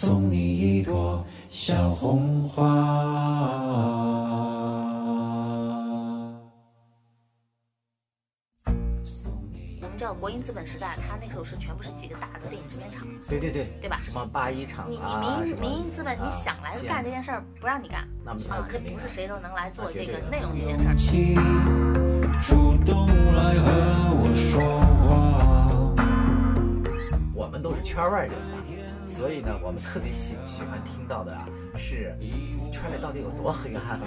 送你一朵小红花。我们知道国营资本时代，它那时候是全部是几个大的电影制片厂，对对对，对吧？什么八一厂你你啊，什么民民营资本，你啊想来干这件事儿，不让你干。啊，这不是谁都能来做这个内容这件事儿。主动来和我说话。我们都是圈外人嘛，所以呢，我们特别喜喜欢听到的啊，是圈里到底有多黑暗。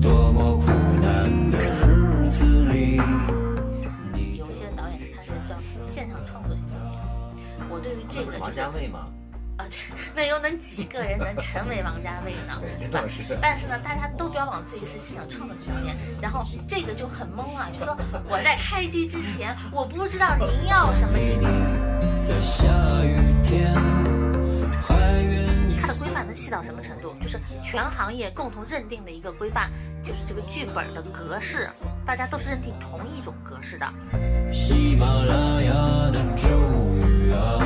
多么苦难的日子里，你有一些导演是他是叫现场创作型导演，我对于这个就王是家卫嘛，啊，对，那又能几个人能成为王家卫呢？但是呢，大家都标榜自己是现场创作型导演，然后这个就很懵啊，就说我在开机之前，我不知道您要什么，在下雨天它的规范能细到什么程度？就是全行业共同认定的一个规范，就是这个剧本的格式，大家都是认定同一种格式的。喜马拉雅的咒语啊，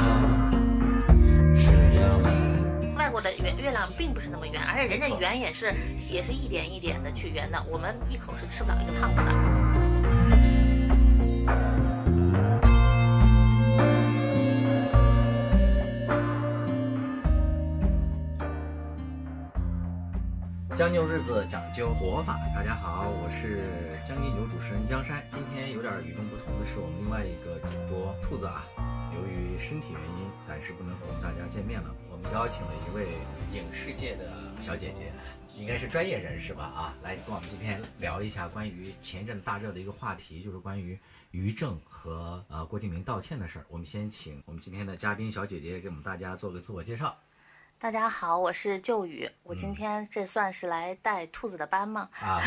你外国的圆月亮并不是那么圆，而且人家圆也是也是一点一点的去圆的，我们一口是吃不了一个胖子的。将就日子讲究活法，大家好，我是将进酒主持人江山。今天有点与众不同的是，我们另外一个主播兔子啊，由于身体原因，暂时不能和我们大家见面了。我们邀请了一位影视界的小姐姐，应该是专业人士吧？啊，来跟我们今天聊一下关于前一阵大热的一个话题，就是关于于正和呃郭敬明道歉的事儿。我们先请我们今天的嘉宾小姐姐给我们大家做个自我介绍。大家好，我是旧雨，我今天这算是来带兔子的班吗？啊，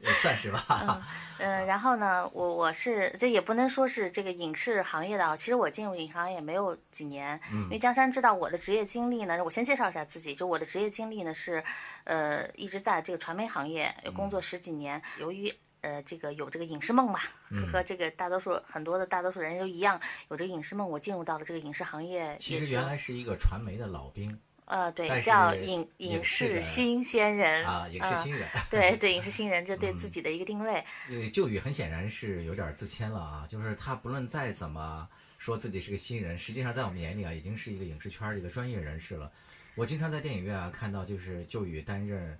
也算是吧。嗯、然后呢，我我是这也不能说是这个影视行业的啊，其实我进入影视行业没有几年，因为江山知道我的职业经历呢，我先介绍一下自己，就我的职业经历呢是，呃，一直在这个传媒行业工作十几年，由于。呃，这个有这个影视梦嘛，和和这个大多数很多的大多数人都一样，有这个影视梦，我进入到了这个影视行业，其实原来是一个传媒的老兵呃，对，叫影影影视新鲜人啊，影视嗯新人。对 对，影视新人这对自己的一个定位，呃，旧宇很显然是有点自谦了啊，就是他不论再怎么说自己是个新人，实际上在我们眼里啊，已经是一个影视圈儿里的专业人士了。我经常在电影院啊看到，就是旧宇担任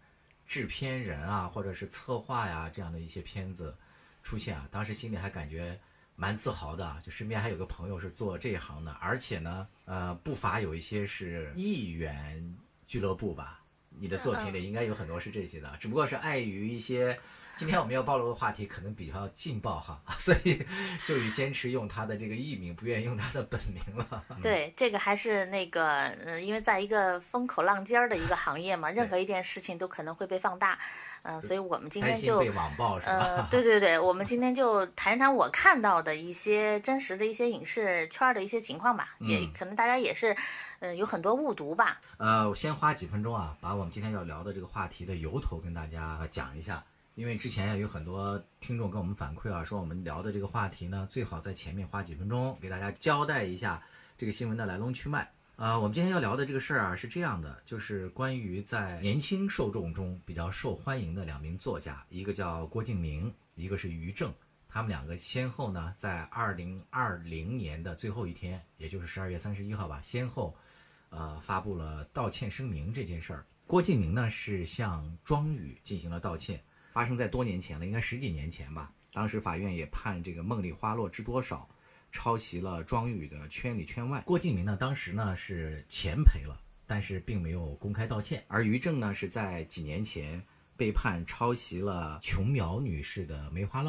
制片人啊，或者是策划呀这样的一些片子出现啊，当时心里还感觉蛮自豪的啊，就身边还有个朋友是做这一行的，而且呢，呃，不乏有一些是艺员俱乐部吧。你的作品里应该有很多是这些的，只不过是碍于一些今天我们要暴露的话题可能比较劲爆哈，所以就以坚持用他的这个艺名，不愿意用他的本名了。对，这个还是那个，嗯、因为在一个风口浪尖儿的一个行业嘛，任何一件事情都可能会被放大，嗯、所以我们今天就被网暴是吧？呃，对对对，我们今天就谈一谈我看到的一些真实的一些影视圈儿的一些情况吧，也嗯可能大家也是，呃，有很多误读吧。呃，我先花几分钟啊，把我们今天要聊的这个话题的由头跟大家讲一下。因为之前呀有很多听众跟我们反馈啊，说我们聊的这个话题呢，最好在前面花几分钟给大家交代一下这个新闻的来龙去脉。呃，我们今天要聊的这个事儿啊是这样的，就是关于在年轻受众中比较受欢迎的两名作家，一个叫郭敬明，一个是于正。他们两个先后呢，在二零二零年的最后一天，也就是十二月三十一号吧，先后呃发布了道歉声明这件事儿。郭敬明呢是向庄宇进行了道歉，发生在多年前了，应该十几年前吧。当时法院也判这个梦里花落知多少抄袭了庄宇的《圈里圈外》。郭敬明呢当时呢是钱赔了，但是并没有公开道歉。而于正呢是在几年前被判抄袭了琼瑶女士的《梅花烙》，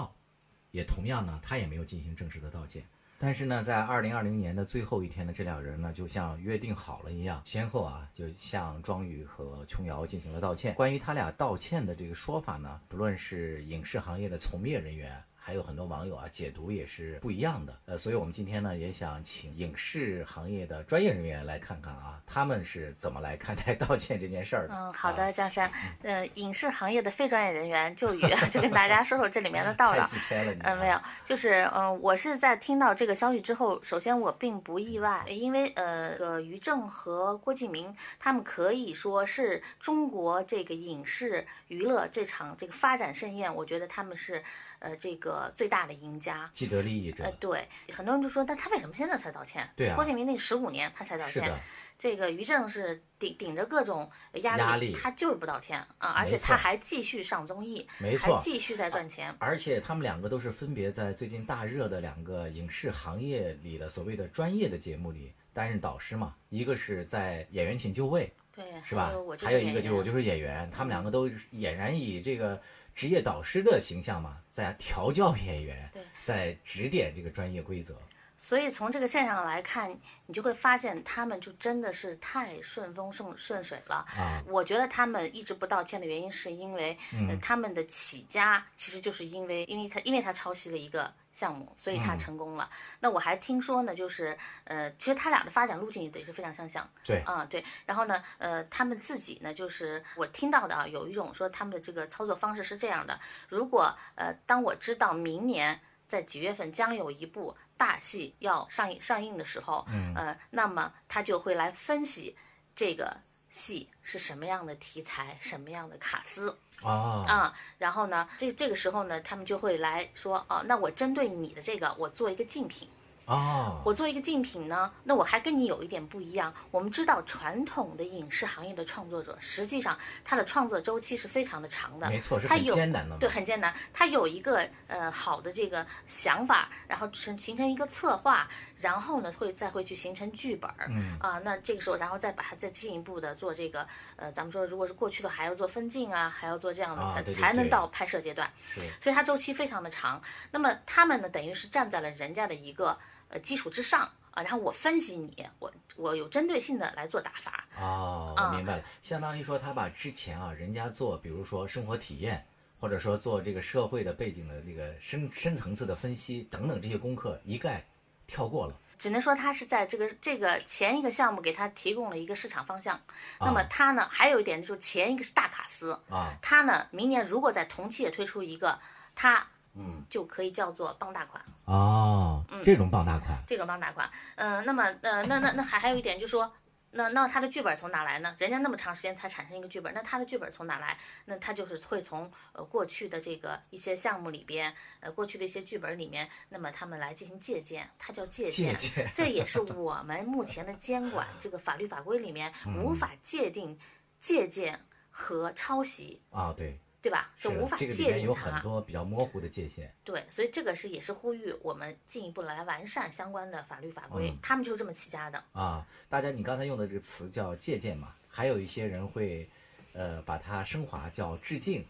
也同样呢他也没有进行正式的道歉。但是呢，在二零二零年的最后一天呢，这两人呢就像约定好了一样，先后啊就向庄宇和琼瑶进行了道歉。关于他俩道歉的这个说法呢，不论是影视行业的从业人员，还有很多网友啊解读也是不一样的。呃，所以我们今天呢也想请影视行业的专业人员来看看啊，他们是怎么来看待道歉这件事儿的。嗯，好啊的，江山。呃，影视行业的非专业人员就与 就跟大家说说这里面的道太道。自谦了你。嗯，没有，就是嗯，我是在听到这个消息之后，首先我并不意外，因为呃，个于正和郭敬明他们可以说是中国这个影视娱乐这场这个发展盛宴，我觉得他们是呃这个最大的赢家。既得利益者呃，。对，很多人就说，但他为什么现在才道歉？对啊郭敬明那十五年他才道歉这个于正是顶顶着各种压力，压力他就是不道歉啊，而且他还继续上综艺，没错继续在赚钱。而且他们两个都是分别在最近大热的两个影视行业里的所谓的专业的节目里担任导师嘛，一个是在《演员请就位》，对，是吧还有一个就是我就是演员，他们两个都俨然以这个职业导师的形象嘛，在调教演员，在指点这个专业规则。所以从这个现象来看，你就会发现他们就真的是太顺风顺顺水了。啊我觉得他们一直不道歉的原因，是因为、他们的起家其实就是因为，因为他因为他抄袭了一个项目，所以他嗯成功了。那我还听说呢，就是呃，其实他俩的发展路径也是非常相像。对啊，对，然后呢，呃，他们自己呢，就是我听到的啊，有一种说他们的这个操作方式是这样的：如果呃，当我知道明年在几月份将有一部大戏要上映上映的时候，嗯呃，那么他就会来分析这个戏是什么样的题材，什么样的卡司。啊啊，然后呢，这这个时候呢，他们就会来说，哦、那我针对你的这个，我做一个竞品。啊！我做一个竞品呢，那我还跟你有一点不一样。我们知道传统的影视行业的创作者，实际上他的创作周期是非常的长的，没错，是很他有艰难的。对，很艰难。他有一个呃好的这个想法，然后成形成一个策划，然后呢会再会去形成剧本。嗯啊，那这个时候，然后再把它再进一步的做这个呃，咱们说如果是过去的还要做分镜啊，还要做这样的才、才能到拍摄阶段。是所以它周期非常的长。那么他们呢，等于是站在了人家的一个呃基础之上啊，然后我分析你，我我有针对性的来做打法。哦，我明白了，相当于说他把之前啊人家做，比如说生活体验，或者说做这个社会的背景的这个深深层次的分析等等这些功课一概跳过了。只能说他是在这个这个前一个项目给他提供了一个市场方向。那么他呢，还有一点就是前一个是大卡司，啊，他呢明年如果在同期也推出一个，他嗯，就可以叫做傍大款。哦，嗯这种傍大款，这种傍大款。嗯、那么呃，那那那还还有一点就是说。那那他的剧本从哪来呢？人家那么长时间才产生一个剧本，那他的剧本从哪来？那他就是会从呃过去的这个一些项目里边，呃过去的一些剧本里面，那么他们来进行借鉴，它叫借鉴。借鉴 这也是我们目前的监管这个法律法规里面嗯无法界定借鉴和抄袭，啊，对，对吧？是的这无法这个里面有很。多比较模糊的界限。对，所以这个是也是呼吁我们进一步来完善相关的法律法规，嗯他们就是这么起家的。啊，大家你刚才用的这个词叫借鉴嘛，还有一些人会，呃，把它升华叫致敬。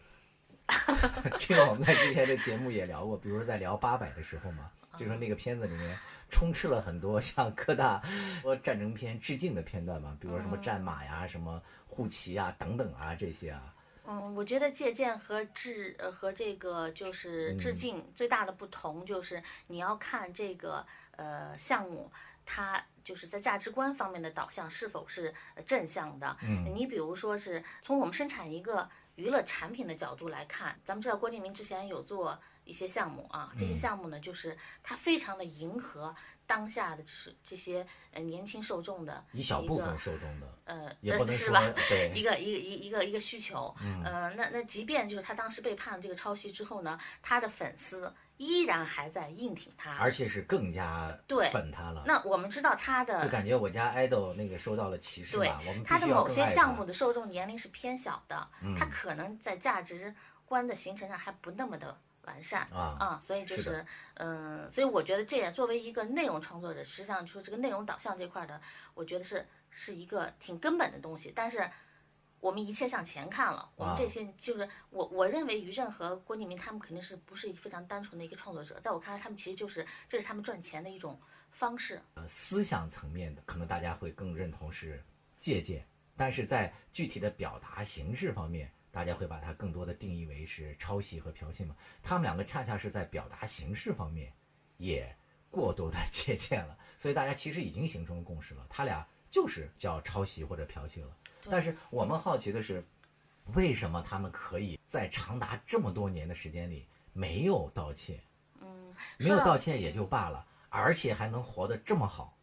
这个我们在之前的节目也聊过，比如在聊八佰的时候嘛，就说那个片子里面充斥了很多向各大说战争片致敬的片段嘛，比如说什么战马呀、什么护旗啊等等啊这些啊，嗯，我觉得借鉴和致呃和这个就是致敬最大的不同就是你要看这个呃项目它就是在价值观方面的导向是否是呃正向的。嗯。你比如说是从我们生产一个娱乐产品的角度来看，咱们知道郭敬明之前有做一些项目啊，这些嗯。项目呢就是它非常的迎合当下的就是这些呃年轻受众的一小部分受众的，呃也不能说呃是吧？对一个一个一一个一个需求，嗯、呃，那那即便就是他当时被判这个抄袭之后呢，他的粉丝依然还在硬挺他，而且是更加对粉他了。那我们知道他就的感觉我家 idol 那个受到了歧视对嘛，我们必他的某些项目的受众年龄是偏小的，他可能在价值观的形成上还不那么的完善啊所以就是嗯、所以我觉得这也作为一个内容创作者，实际上说这个内容导向这块的，我觉得是是一个挺根本的东西，但是。我们一切向前看了，我们这啊些就是我我认为于正和郭敬明他们肯定是不是一个非常单纯的一个创作者，在我看来，他们其实就是这是他们赚钱的一种方式。呃思想层面的，可能大家会更认同是借鉴，但是在具体的表达形式方面，大大家会把它更多的定义为是抄袭和剽窃嘛。他们两个恰恰是在表达形式方面也过多的 借鉴了，所以大家其实已经形成了共识了，他俩就是叫抄袭或者剽窃了。但是我们好奇的是，为什么他们可以在长达这么多年的时间里没有道歉？嗯，没有道歉也就罢了，而且还能活得这么好，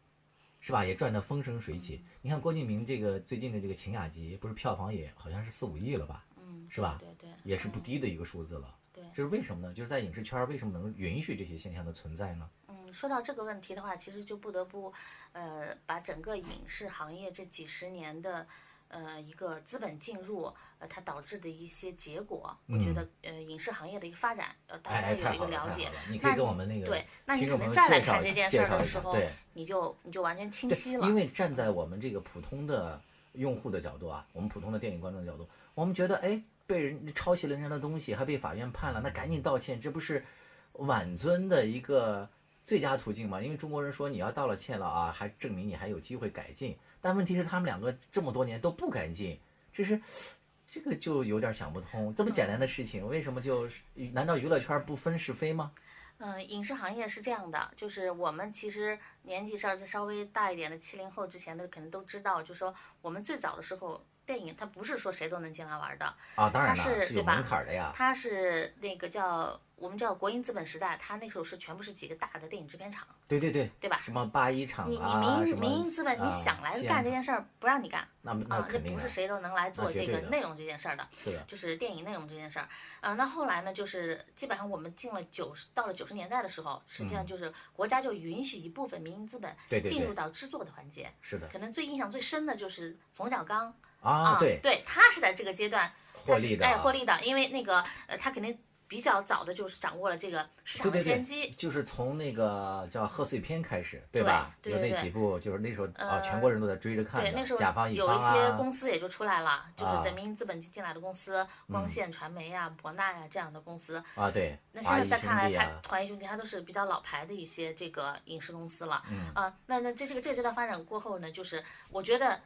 是吧？也赚得风生水起。你看郭敬明这个最近的这个《晴雅集》，不是票房也好像是四五亿了吧？嗯，是吧对对，对也是不嗯低的一个数字了。对这是为什么呢？就是在影视圈为什么能允许这些现象的存在呢？嗯，说到这个问题的话，其实就不得不，呃，把整个影视行业这几十年的，呃，一个资本进入，呃，它导致的一些结果，我觉得，呃，影视行业的一个发展，呃，大家有一个了解！你可以跟我们那个对，那你可能再来看这件事儿的时候你就你就完全清晰了。因为站在我们这个普通的用户的角度啊，我们普通的电影观众的角度，我们觉得，哎，被人抄袭了人家的东西，还被法院判了，那赶紧道歉，这不是挽尊的一个最佳途径吗？因为中国人说你要道了歉了啊，还证明你还有机会改进。但问题是他们两个这么多年都不改进，这是这个就有点想不通。这么简单的事情，为什么就难道娱乐圈不分是非吗？嗯，影视行业是这样的，就是我们其实年纪稍稍微大一点的七零后之前的可能都知道，就是说我们最早的时候，电影它不是说谁都能进来玩的，啊，当然是对吧。它是那个叫我们叫国营资本时代，它那时候是全部是几个大的电影制片厂，对对对，对吧什么八一厂你你民营民营资本，啊你想来干这件事儿不让你干那那啊，这肯定的不是，谁都能来做这个内容这件事儿的。就是电影内容这件事儿，啊、那后来呢，就是基本上我们进了九十，到了九十年代的时候，实际上就是国家就允许一部分民营资本进入到制作的环节。是的可能最印象最深的就是冯小刚啊，对，他是在这个阶段获利的啊，哎获利的，因为那个呃，他肯定比较早的就是掌握了这个市场的先机。对，就是从那个叫贺岁片开始，对吧？有对对对那几部，就是那时候啊，呃全国人都在追着看对，那时候甲方乙有一些公司也就出来了，就是在啊民营资本进来的公司，光线传媒呀、博纳呀这样的公司。啊，对，那现在再看来，它弟啊，华谊兄弟它都是比较老牌的一些这个影视公司了。嗯啊，那那这这个这阶段发展过后呢，就是我觉得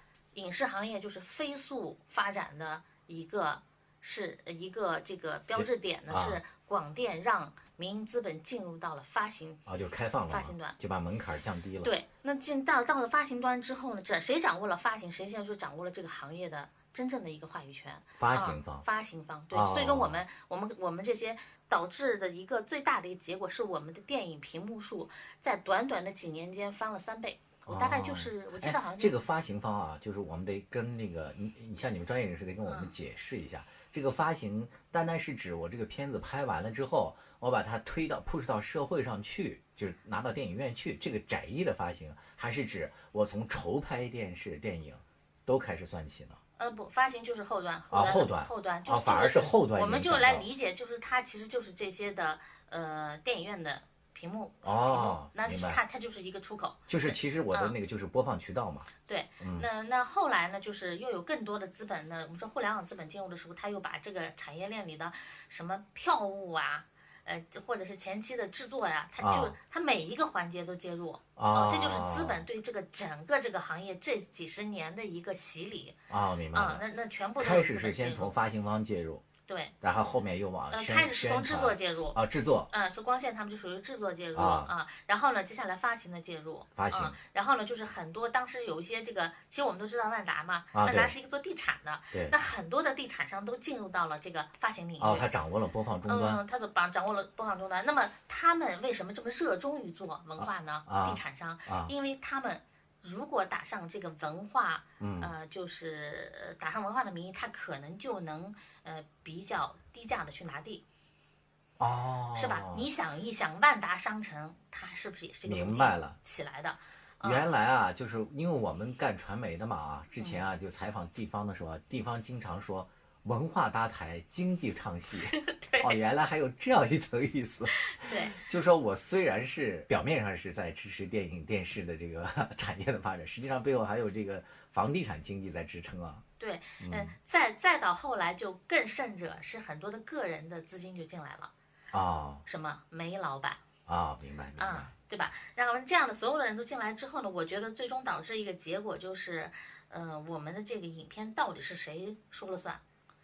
影视行业就是飞速发展的一个是一个这个标志点呢，啊是广电让民营资本进入到了发行。啊，就开放了，发行端就把门槛降低了。对，那进到到了发行端之后呢，这谁掌握了发行，谁现在就掌握了这个行业的真正的一个话语权。发行方啊、发行方对，哦所以说我们我们我们这些导致的一个最大的一个结果是我们的电影屏幕数在短短的几年间翻了三倍。我大概就是、我记得好像哎这个发行方啊，就是我们得跟那个你你像你们专业人士得跟我嗯。们解释一下，这个发行单单是指我这个片子拍完了之后，我把它推到 push 到社会上去，就是拿到电影院去，这个窄义的发行，还是指我从筹拍电视电影都开始算起呢？呃不，发行就是后端，啊后后端后端就啊、反而是后端我们就来理解，就是它其实就是这些的呃电影院的屏幕哦屏幕，那是它它就是一个出口。就是其实我的嗯那个就是播放渠道嘛，对，嗯那那后来呢，就是又有更多的资本呢，我们说互联网资本进入的时候，他又把这个产业链里的什么票务啊，呃，或者是前期的制作呀、它就啊它每一个环节都介入。啊，这就是资本对这个整个这个行业这几十年的一个洗礼啊，明白啊、了。那那全部都开始是先。从发行方介入，对，然后后面又往呃，开始是从制作介入。啊制作嗯，是光线他们就属于制作介入啊然后呢，接下来发行的介入，发行啊然后呢，就是很多当时有一些这个，其实我们都知道万达嘛，啊万达是一个做地产的，对那很多的地产商都进入到了这个发行领域。哦，他掌握了播放终端嗯，他所掌掌握了播放终端。那么他们为什么这么热衷于做文化呢？啊地产商，啊因为他们如果打上这个文化，嗯呃，就是呃打上文化的名义，他可能就能呃比较低价的去拿地。哦，是吧？你想一想，万达商城它是不是也是这个明白了起来的？原来啊，就是因为我们干传媒的嘛啊，之前嗯啊就采访地方的时候啊，地方经常说文化搭台，经济唱戏。哦，原来还有这样一层意思。对，就说我虽然是表面上是在支持电影电视的这个产业的发展，实际上背后还有这个房地产经济在支撑啊。对，嗯，再再到后来就更甚者是很多的个人的资金就进来了，哦什么煤老板啊，明白明白。啊，对吧？然后这样的所有的人都进来之后呢，我觉得最终导致一个结果就是，呃，我们的这个影片到底是谁说了算？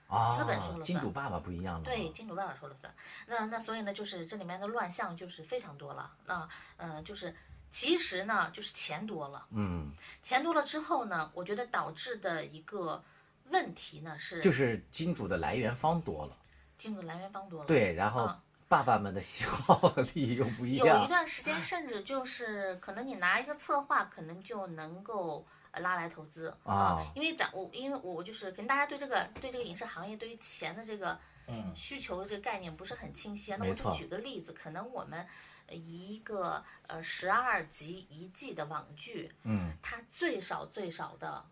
啊，资本说了算金主爸爸不一样的。对，，金主爸爸说了算。那那所以呢，就是这里面的乱象就是非常多了。那嗯、呃就是其实呢，就是钱多了，嗯，钱多了之后呢，我觉得导致的一个问题呢是，就是金主的来源方多了，金主来源方多了。对，然后嗯爸爸们的喜好和利益又不一样有一。段时间，甚至就是可能你拿一个策划，可能就能够呃拉来投资啊因为咱我因为我就是可能大家对这个对这个影视行业对于钱的这个嗯需求的这个概念不是很清晰啊。那我就举个例子，可能我们呃一个呃十二集一季的网剧，嗯，它最少最少的。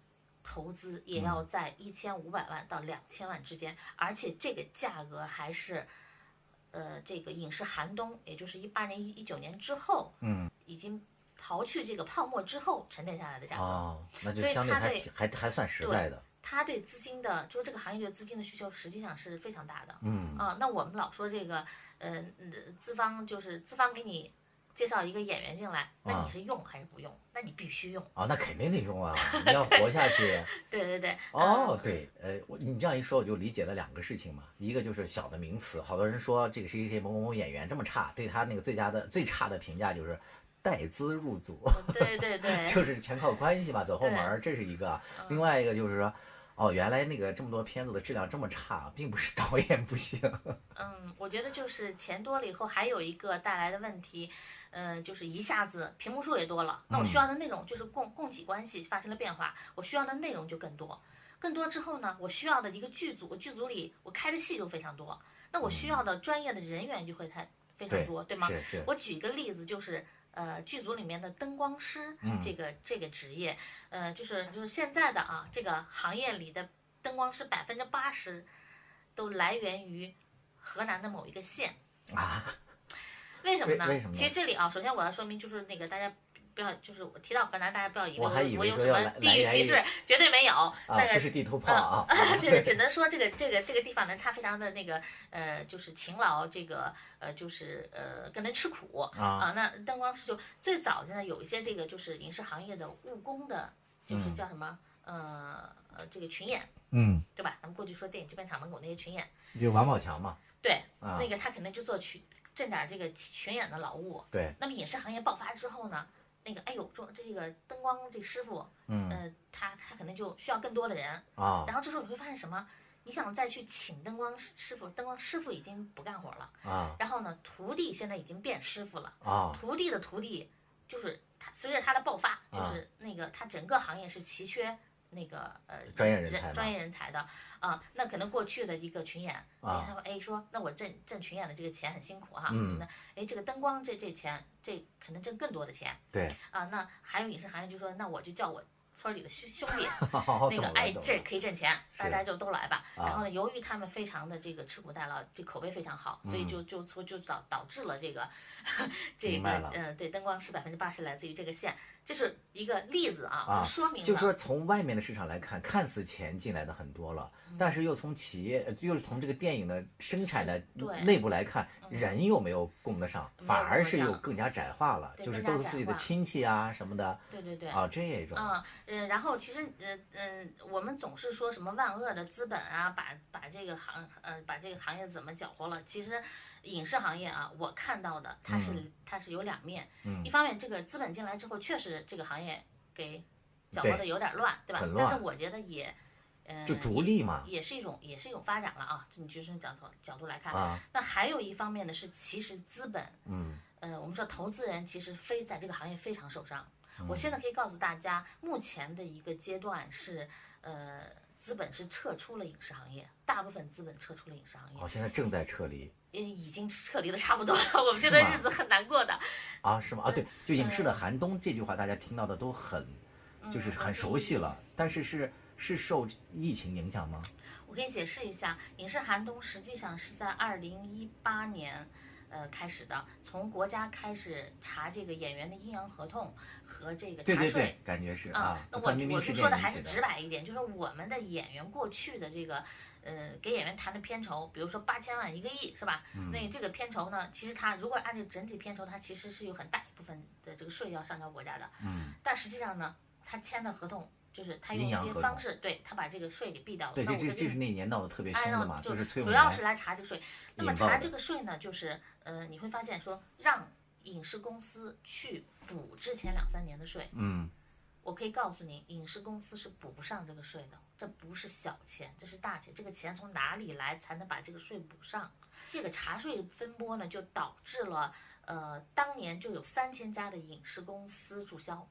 投资也嗯要在一千五百万到两千万之间，而且这个价格还是，呃，这个影视寒冬，也就是一八年、一一九年之后，嗯，已经刨去这个泡沫之后沉淀下来的价格。哦，那就相对还还还算实在的。他对资金的，就是这个行业对资金的需求实际上是非常大的。嗯啊，那我们老说这个，呃，嗯资方就是资方给你介绍一个演员进来，那啊你是用还是不用？那你必须用。啊，那肯定得用啊！你要活下去。对对对。哦，嗯对，呃，我你这样一说，我就理解了两个事情嘛。一个就是小的名词，好多人说这个谁谁谁某某某演员这么差，对他那个最佳的最差的评价就是带资入组，对对对。就是全靠关系嘛，走后门儿，这是一个。另外一个就是说，哦，原来那个这么多片子的质量这么差，并不是导演不行。嗯，我觉得就是钱多了以后，还有一个带来的问题，嗯、就是一下子屏幕数也多了，那我需要的内容就是供供给关系发生了变化，我需要的内容就更多，更多之后呢，我需要的一个剧组，剧组里我开的戏就非常多，那我需要的专业的人员就会太非常对多，对吗？是是。我举一个例子，就是呃，剧组里面的灯光师嗯这个、这个职业，呃，就是就是现在的啊，这个行业里的灯光师百分之八十都来源于河南的某一个县啊。为什么呢？为为什么呢其实这里啊，首先我要说明，就是那个大家。不要，就是我提到河南，大家不要以为我我以为有什么地域歧视，绝对没有。啊那，个不是地图炮啊。对对，只能说这个这个这个地方呢，它非常的那个呃，就是勤劳，这个呃，就是呃，更能吃苦啊那灯光师就最早现在，有一些这个就是影视行业的务工的，就是嗯叫什么、呃呃这个群演，嗯，对吧？咱们过去说电影制片厂门口那些群演，有王宝强嘛。对，啊那个他可能就做群挣点这个群演的劳务。对，那么影视行业爆发之后呢？那个，哎呦，说这个灯光这个师傅，嗯呃，他他可能就需要更多的人，啊然后这时候你会发现什么？你想再去请灯光师师傅，灯光师傅已经不干活了。啊然后呢，徒弟现在已经变师傅了。啊徒弟的徒弟，就是他随着他的爆发，就啊是那个他整个行业是奇缺那个呃专业人才嘛专业人才的啊。那可能过去的一个群演，哎啊，他说哎说，那我挣挣群演的这个钱很辛苦哈，嗯那哎这个灯光这这钱这可能挣更多的钱对，啊。那还有影视行业就说，那我就叫我村里的兄兄弟。好那个哎，这可以挣钱，大家就都来吧。啊然后呢，由于他们非常的这个吃苦耐劳，这口碑非常好，所以就就就就导导致了这个 这个嗯对，灯光师百分之八十来自于这个县，这是一个例子啊，啊就说明了就说从外面的市场来看，看似钱进来的很多了，嗯。但是又从企业，呃又是从这个电影的生产的内部来看，人又没有供得上，反而是又更加窄化了，就是都是自己的亲戚啊什么的。对对对。啊这种。嗯嗯，然后其实，呃，嗯、我们总是说什么万恶的资本啊，把把这个行，呃，把这个行业怎么搅和了？其实，影视行业啊，我看到的它是、嗯。它是有两面，一方面这个资本进来之后，确实这个行业给搅和的有点乱，对吧？但是我觉得也，呃，就逐利嘛也是一种也是一种发展了啊。从学生角度角度来看，啊那还有一方面呢是，其实资本，嗯呃，我们说投资人其实非在这个行业非常受伤。嗯我现在可以告诉大家，目前的一个阶段是，呃，资本是撤出了影视行业，大部分资本撤出了影视行业哦，现在正在撤离因为已经撤离的差不多了。我们现在日子很难过的。啊是吗？啊对，就影视的寒冬这句话，大家听到的都很就是嗯很熟悉了，但是是是受疫情影响吗？我可以解释一下，影视寒冬实际上是在二零一八年。呃，开始的，从国家开始查这个演员的阴阳合同和这个查税，对对对，感觉是啊，那我我事件引就说的还是直白一点，就是我们的演员过去的这个，呃，给演员谈的片酬，比如说八千万一个亿是吧？嗯那这个片酬呢，其实它如果按照整体片酬，它其实是有很大一部分的这个税要上交国家的。嗯。但实际上呢，他签的合同就是他用一些方式，对他把这个税给避掉了。对，这这是那年闹得特别哎，凶的嘛，那就是主要是来查这个税。那么查这个税呢，就是呃，你会发现说让影视公司去补之前两三年的税，嗯，我可以告诉你，影视公司是补不上这个税的，这不是小钱，这是大钱。这个钱从哪里来才能把这个税补上？这个查税风波呢，就导致了呃，当年就有三千家的影视公司注销。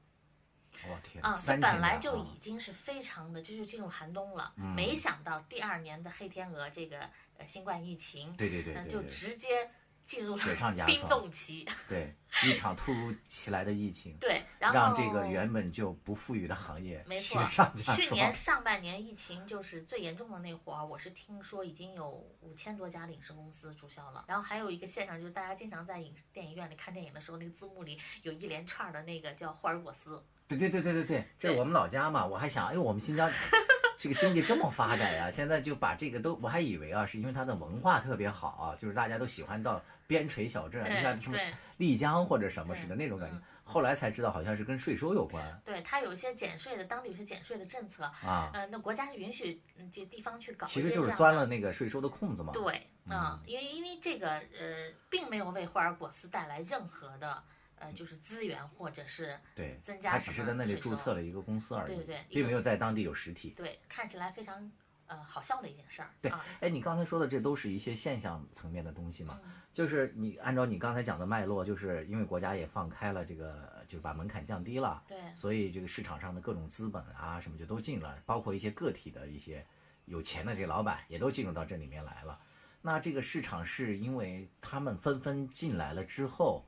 我天，啊，这本来就已经是非常的，这就进入寒冬了。嗯没想到第二年的黑天鹅这个呃新冠疫情，对对对嗯，就直接进入雪上加 冰冻期。对，一场突如其来的疫情，对，然后让这个原本就不富裕的行业雪没错去年。上半年疫情就是最严重的那会儿，我是听说已经有五千多家影视公司注销了。然后还有一个现象就是，大家经常在影视电影院里看电影的时候，那个字幕里有一连串的那个叫霍尔果斯。对对对对对对，这是我们老家嘛，我还想，哎呦，我们新疆 这个经济这么发展呀、现在就把这个都，我还以为啊，是因为它的文化特别好啊，就是大家都喜欢到边陲小镇，对你像什么丽江或者什么似的那种感觉嗯。后来才知道，好像是跟税收有关对，它有一些减税的，当地有些减税的政策，啊，呃，那国家是允许嗯这地方去搞其实就是钻了那个税收的空子嘛。对，嗯啊、因为因为这个呃，并没有为霍尔果斯带来任何的呃，就是资源或者是对，增加他只是在那里注册了一个公司而已，对对对并没有在当地有实体。对看起来非常呃好笑的一件事儿。对啊，哎，你刚才说的这都是一些现象层面的东西嘛？嗯就是你按照你刚才讲的脉络，就是因为国家也放开了这个，就是把门槛降低了，对所以这个市场上的各种资本啊什么就都进了，包括一些个体的一些有钱的这个老板也都进入到这里面来了。那这个市场是因为他们纷纷进来了之后，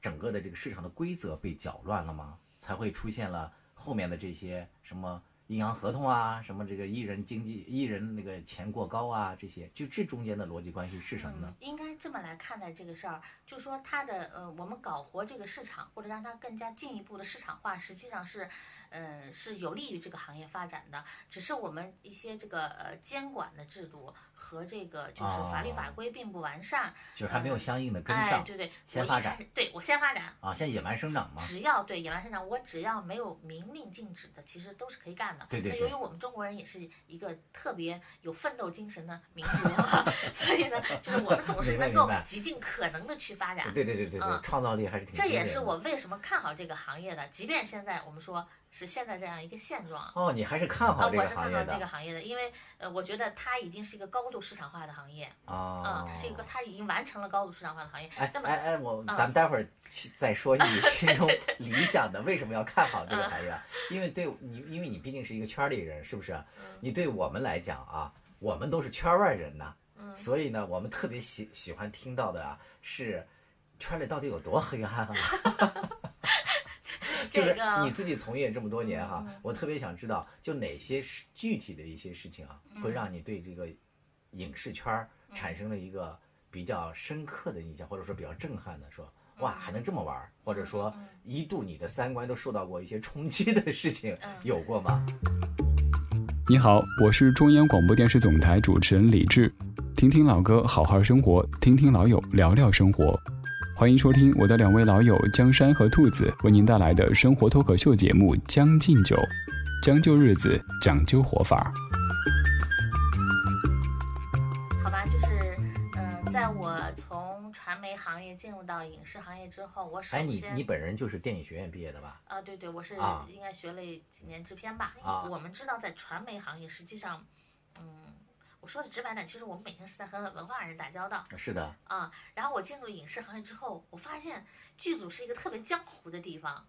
整个的这个市场的规则被搅乱了吗？才会出现了后面的这些什么阴阳合同啊，什么这个艺人经济艺人那个钱过高啊，这些就这中间的逻辑关系是什么呢？，应该这么来看待这个事儿，就说它的呃，我们搞活这个市场，或者让它更加进一步的市场化，实际上是，呃，是有利于这个行业发展的。只是我们一些这个呃监管的制度和这个就是法律法规并不完善，就是还没有相应的跟哎，上对对，先发展对我先发展，啊，先野蛮生长嘛。只要对野蛮生长，我只要没有明令禁止的，其实都是可以干的。对对对那由于我们中国人也是一个特别有奋斗精神的民族啊，所以呢，就是我们总是能够极尽可能的去发展。对对对对创造力还是挺。这也是我为什么看好这个行业的，即便现在我们说是现在这样一个现状。哦，你还是看啊，好这个行业是看好这个的行业的，因为呃，我觉得它已经是一个高度市场化的行业，啊，啊。它是一个它已经完成了高度市场化的行业。哎那么哎哎，我嗯咱们待会儿再说 你心中理想的为什么要看好这个行业啊？因为对你，因为你毕竟是一个圈儿里人，是不是？你对我们来讲啊，我们都是圈外人呐，嗯所以呢，我们特别喜喜欢听到的啊是圈里到底有多黑暗啊？就是这个你自己从业这么多年哈、我特别想知道，就哪些是具体的一些事情啊，嗯会让你对这个影视圈儿产生了一个比较深刻的印象，或者说比较震撼的，说嗯哇还能这么玩儿，或者说一度你的三观都受到过一些冲击的事情，嗯有过吗？你好，我是中央广播电视总台主持人李志。听听老歌，好好生活；听听老友，聊聊生活。欢迎收听我的两位老友江山和兔子为您带来的生活脱口秀节目《将进酒》，将就日子，讲究活法。好吧，就是，嗯、在我从传媒行业进入到影视行业之后，我首哎，你先你本人就是电影学院毕业的吧？啊，对对，我是啊应该学了几年制片吧。啊我们知道，在传媒行业，实际上，嗯，我说的直白点，其实我们每天是在和文化人打交道是的，啊。然后我进入影视行业之后，我发现剧组是一个特别江湖的地方。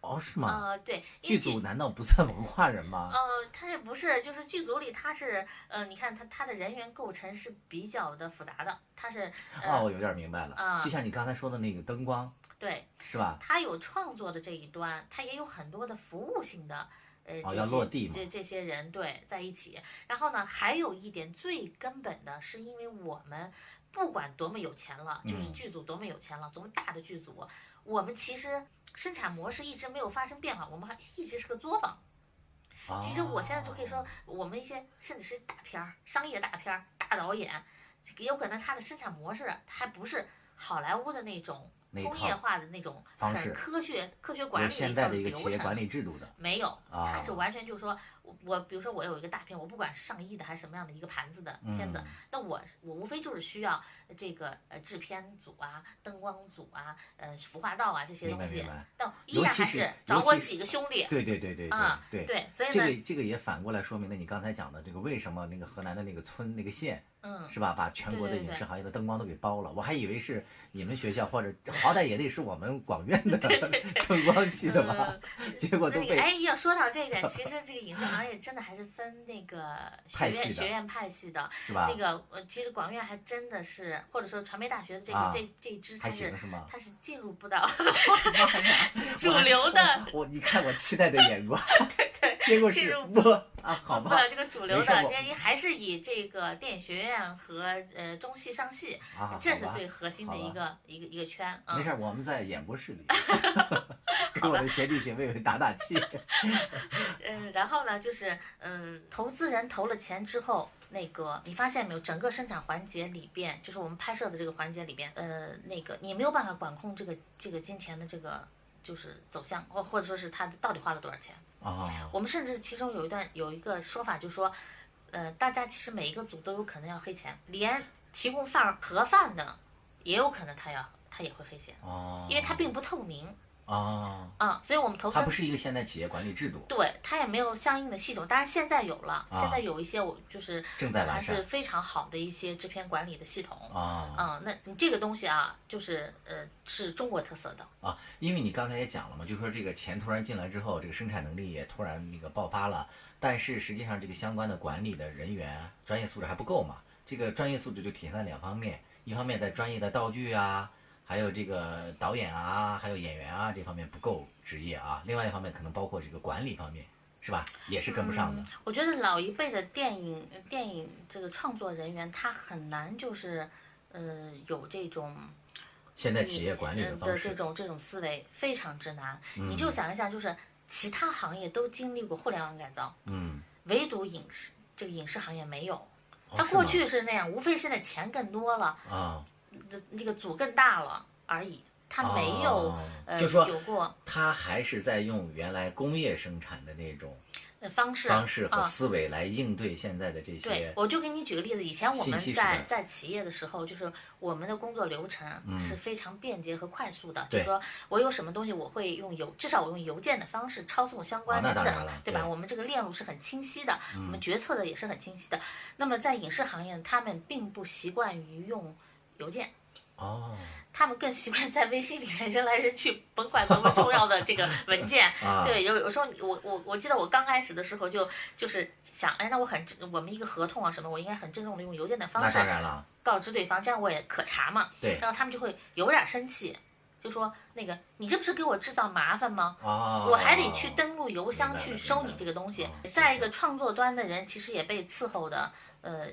哦，是吗？呃，对，剧组难道不算文化人吗？呃，他也不是，就是剧组里他是，呃，你看他他的人员构成是比较的复杂的，他是，呃，哦，我有点明白了，啊就像你刚才说的那个灯光，对，是吧？他有创作的这一端，他也有很多的服务性的，呃，这些这这些人对在一起。然后呢，还有一点最根本的是，因为我们不管多么有钱了，就是嗯剧组多么有钱了，多么大的剧组，我们其实生产模式一直没有发生变化，我们还一直是个作坊。其实我现在就可以说哦，我们一些甚至是大片儿、商业大片儿、大导演，这个有可能他的生产模式还不是好莱坞的那种工业化的那种方式很科学科学管理现代的一个企业管理制度的没有，啊它是完全就是说，我我比如说我有一个大片，我不管是上亿的还是什么样的一个盘子的片子，嗯那我我无非就是需要这个呃制片组啊、灯光组啊、呃服化道啊这些东西明白明白，但依然还是找我几个兄弟对对对对啊，对对，所以这，个这个也反过来说明了你刚才讲的这个为什么那个河南的那个村那个县嗯，是吧，把全国的对对对影视行业的灯光都给包了。我还以为是你们学校或者好歹也得是我们广院的灯光系的吧，结果都被哎，要说到这一点，其实这个影视行业真的还是分那个学院学院派系的。是吧那？个呃，其实广院还真的是，或者说传媒大学的这个、啊这这一支，它是还行是吗？它是进入不到 主流的，我你看我期待的眼光，对对，结果是进入不啊，好吧不了这个主流的，这还是以这个电影学院和呃中戏、上戏，啊，这是最核心的一个一个一个圈啊。没事儿，我们在演播室里 给我的学弟学妹们打打气。嗯，然后呢，就是嗯，投资人投了钱之后，那个你发现没有，整个生产环节里边，就是我们拍摄的这个环节里边，呃，那个你没有办法管控这个这个金钱的这个就是走向，或或者说是他到底花了多少钱。啊，我们甚至其中有一段有一个说法，就是说，呃，大家其实每一个组都有可能要黑钱，连提供饭盒饭的也有可能他要他也会黑钱，哦，因为他并不透明啊，啊、所以我们投资它不是一个现代企业管理制度，对它也没有相应的系统，当然现在有了，啊现在有一些我就是正在完善还是非常好的一些制片管理的系统。啊嗯，那你这个东西啊，就是呃，是中国特色的。啊，因为你刚才也讲了嘛，就说这个钱突然进来之后，这个生产能力也突然那个爆发了，但是实际上这个相关的管理的人员专业素质还不够嘛。这个专业素质就体现在两方面，一方面在专业的道具啊，还有这个导演啊，还有演员啊这方面不够职业啊，另外一方面可能包括这个管理方面，是吧？也是跟不上的。我觉得老一辈的电影电影这个创作人员，他很难就是呃有这种现代企业管理的这，种这种思维非常之难。嗯你就想一下，就是其他行业都经历过互联网改造，嗯，唯独影视这个影视行业没有。哦它过去是那样，无非现在钱更多了，啊，这那个组更大了而已。它没有、哦呃就说有过他还是在用原来工业生产的那种呃方式方式和啊。思维来应对现在的这些对，我就给你举个例子，以前我们在在企业的时候，就是我们的工作流程是非常便捷和快速的。就是说我有什么东西，我会用邮，至少我用邮件的方式抄送相关的，对吧？我们这个链路是很清晰的，我们决策的也是很清晰的。那么在影视行业，他们并不习惯于用邮件。哦，他们更习惯在微信里面扔来扔去，甭管多么重要的这个文件。啊对，有有时候我我我记得我刚开始的时候就就是想，哎，那我很我们一个合同啊什么，我应该很郑重的用邮件的方那式告知对方，这样我也可查嘛。对然后他们就会有点生气，就说那个你这不是给我制造麻烦吗？哦，我还得去登录邮箱去收你这个东西哦。再一个，创作端的人其实也被伺候的，呃，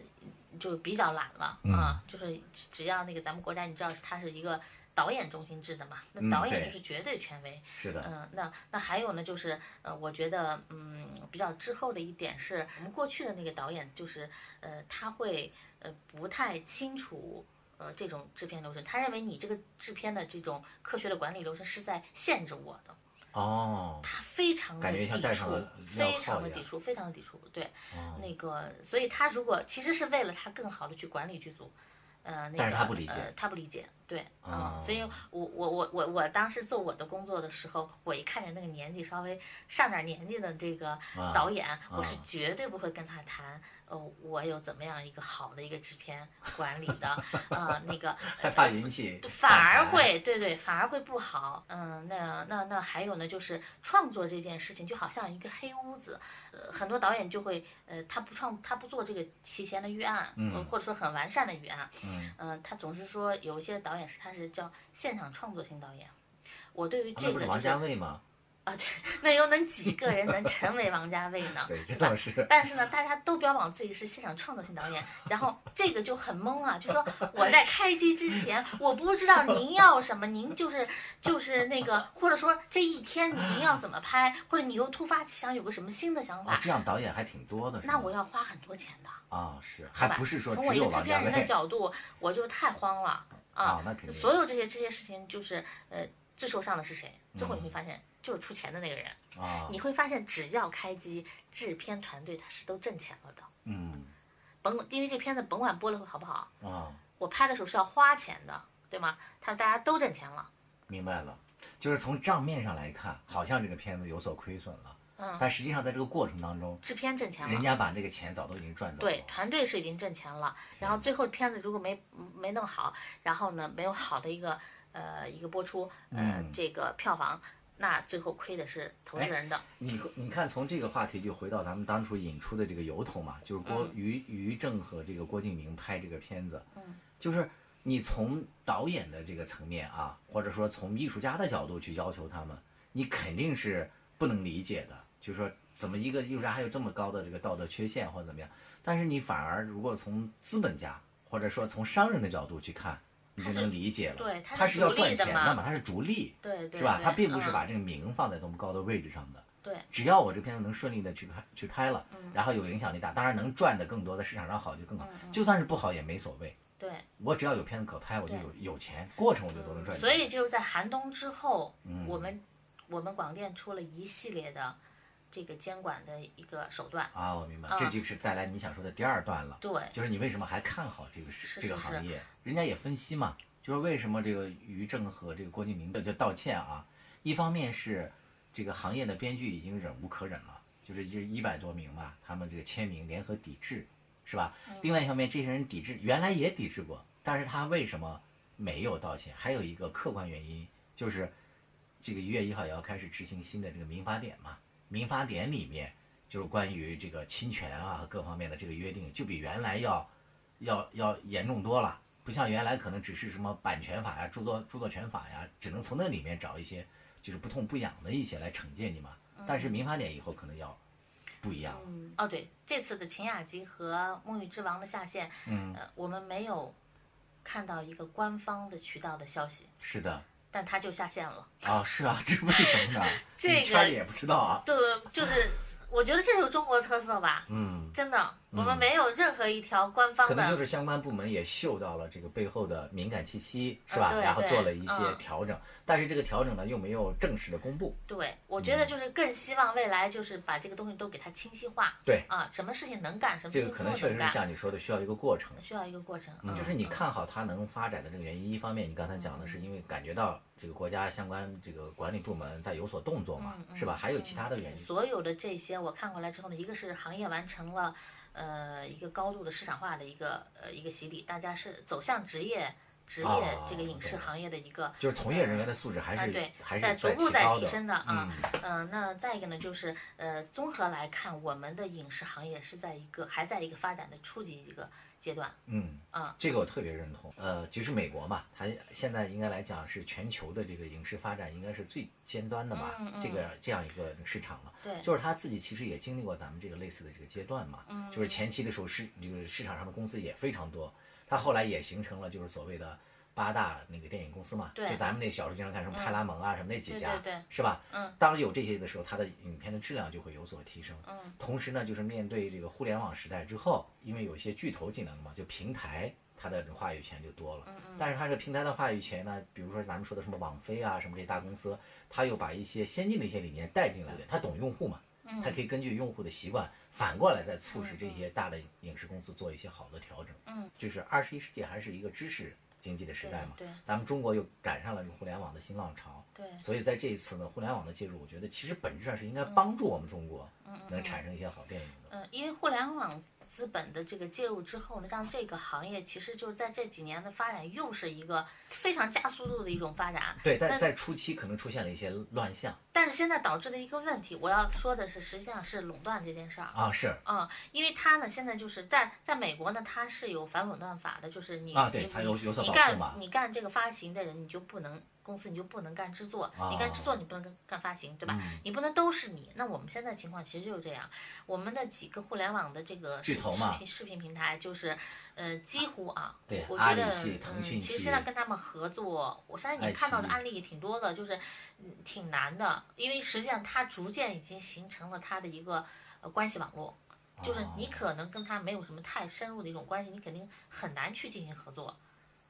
就比较懒了嗯啊。就是只只要那个咱们国家，你知道是它是一个导演中心制的嘛，嗯那导演就是绝对权威。是的，嗯，那那还有呢，就是呃，我觉得嗯比较滞后的一点是我们过去的那个导演，就是呃他会呃不太清楚。呃，这种制片流程，他认为你这个制片的这种科学的管理流程是在限制我的，哦，他非常的抵触非常的抵触，非常的抵触。对，哦那个，所以他如果其实是为了他更好的去管理剧组，呃，那个但是他不理解呃，他不理解，对，啊嗯，所以我我我我我当时做我的工作的时候，我一看见那个年纪稍微上点年纪的这个啊导演，我是啊绝对不会跟他谈。呃，我有怎么样一个好的一个制片管理的，啊，那个 害怕引起反而会对对，反而会不好。嗯，那那那还有呢，就是创作这件事情就好像一个黑屋子，呃，很多导演就会呃，他不创他不做这个提前的预案，嗯呃或者说很完善的预案，嗯，呃，他总是说有一些导演是他是叫现场创作型导演。我对于这个就是家卫吗？啊，对，那又能几个人能成为王家卫呢？对，这吧倒是。但是呢，大家都标榜自己是现场创作型导演，然后这个就很懵啊，就说我在开机之前，我不知道您要什么，您就是就是那个，或者说这一天您要怎么拍，或者你又突发奇想有个什么新的想哦法，，这样导演还挺多的，那我要花很多钱的，啊是，还不是说从我一个制片人的角度，我就太慌了。啊，那肯定。所有这些这些事情，就是呃，最受伤的是谁？最后你会发现，就是出钱的那个人。啊，你会发现，只要开机，制片团队他是都挣钱了的。嗯甭因为这片子甭管播了会好不好，啊，我拍的时候是要花钱的，对吗？他大家都挣钱了。明白了，就是从账面上来看，好像这个片子有所亏损了，嗯，但实际上在这个过程当中，制片挣钱了。人家把那个钱早都已经赚走了。对，团队是已经挣钱了，然后最后片子如果没没弄好，然后呢没有好的一个呃一个播出，呃、嗯这个票房，那最后亏的是投资人的。你你看，从这个话题就回到咱们当初引出的这个由头嘛，就是郭嗯于于正和这个郭敬明拍这个片子，嗯就是你从导演的这个层面啊，或者说从艺术家的角度去要求他们，你肯定是不能理解的，就是说怎么一个艺术家还有这么高的这个道德缺陷或者怎么样，但是你反而如果从资本家或者说从商人的角度去看，你就能理解了，对他是要赚钱的嘛，他是逐利。对对是吧？他并不是嗯把这个名放在多么高的位置上的。对只要我这片子能顺利的去拍去拍了，嗯然后有影响力大，当然能赚的更多，在市场上好就更好。嗯就算是不好也没所谓，对，我只要有片子可拍，我就有有钱，过程我就都能赚钱。所以就是在寒冬之后，嗯我们我们广电出了一系列的这个监管的一个手段。啊，我明白，啊这就是带来你想说的第二段了。对，就是你为什么还看好这个是这个行业？人家也分析嘛，就是为什么这个于正和这个郭敬明的就道歉啊，一方面是这个行业的编剧已经忍无可忍了，就是这一百多名吧，他们这个签名联合抵制，是吧？另外一方面，这些人抵制原来也抵制过，但是他为什么没有道歉？还有一个客观原因就是，这个一月一号也要开始执行新的这个民法典嘛，民法典里面就是关于这个侵权啊和各方面的这个约定，就比原来要要要严重多了。不像原来可能只是什么版权法呀、著作著作权法呀，只能从那里面找一些就是不痛不痒的一些来惩戒你嘛。但是民法典以后可能要不一样了。嗯，哦对，这次的秦雅集和《沐浴之王》的下线，嗯，呃，我们没有看到一个官方的渠道的消息，是的，但他就下线了。啊，是啊，这为什么呢？这圈里也不知道啊。对，就是我觉得这就是中国特色吧，嗯，真的，我们没有任何一条官方的。可能就是相关部门也嗅到了这个背后的敏感气息，是吧？然后做了一些嗯调整，但是这个调整呢又没有正式的公布。对，我觉得就是更希望未来就是把这个东西都给它清晰化。对啊，什么事情能干，什么这个可能确实是像你说的，需要一个过程。需要一个过程。嗯，就是你看好它能发展的这个原因，一方面你刚才讲的是因为感觉到这个国家相关这个管理部门在有所动作嘛，嗯是吧？还有其他的原因。所有的这些我看过来之后呢，一个是行业完成了呃一个高度的市场化的一个呃一个洗礼，大家是走向职业职业哦这个影视行业的一个就是从业人员的素质还是、啊对还是在逐步在提升的啊嗯，嗯、那再一个呢，就是呃，综合来看，我们的影视行业是在一个还在一个发展的初级一个阶段。嗯啊这个我特别认同。呃，就是美国嘛，它现在应该来讲是全球的这个影视发展应该是最尖端的吧，嗯嗯这个这样一个市场了。对就是他自己其实也经历过咱们这个类似的这个阶段嘛，嗯就是前期的时候市这个市场上的公司也非常多，他后来也形成了就是所谓的八大那个电影公司嘛，就咱们那小时候经常看什么派拉蒙啊、什么那几家，对对对是吧？嗯，当有这些的时候，它的影片的质量就会有所提升。嗯，同时呢，就是面对这个互联网时代之后，因为有些巨头进来了嘛，就平台它的话语权就多了。嗯嗯但是它这平台的话语权呢，比如说咱们说的什么网飞啊，什么这些大公司，它又把一些先进的一些理念带进来了，它懂用户嘛，嗯它可以根据用户的习惯，反过来再促使这些大的影视公司做一些好的调整。嗯，就是二十一世纪还是一个知识经济的时代嘛，对对咱们中国又赶上了这个互联网的新浪潮，对所以在这一次呢，互联网的介入，我觉得其实本质上是应该帮助我们中国能产生一些好电影的。嗯，因为互联网资本的这个介入之后呢，让这个行业其实就是在这几年的发展又是一个非常加速度的一种发展。对，但但在初期可能出现了一些乱象但是现在导致的一个问题，我要说的是，实际上是垄断这件事儿。啊，是嗯，因为它呢，现在就是在在美国呢，它是有反垄断法的，就是你啊对你它有有所你干你干这个发行的人，你就不能公司你就不能干制作，你干制作你不能干干发行，对吧？嗯你不能都是你。那我们现在情况其实就是这样，我们的几个互联网的这个视频视频平台，就是呃几乎啊，对我觉得嗯，其实现在跟他们合作，我相信爱你看到的案例也挺多的，就是嗯挺难的，因为实际上它逐渐已经形成了它的一个呃关系网络。就是你哦可能跟他没有什么太深入的一种关系，你肯定很难去进行合作。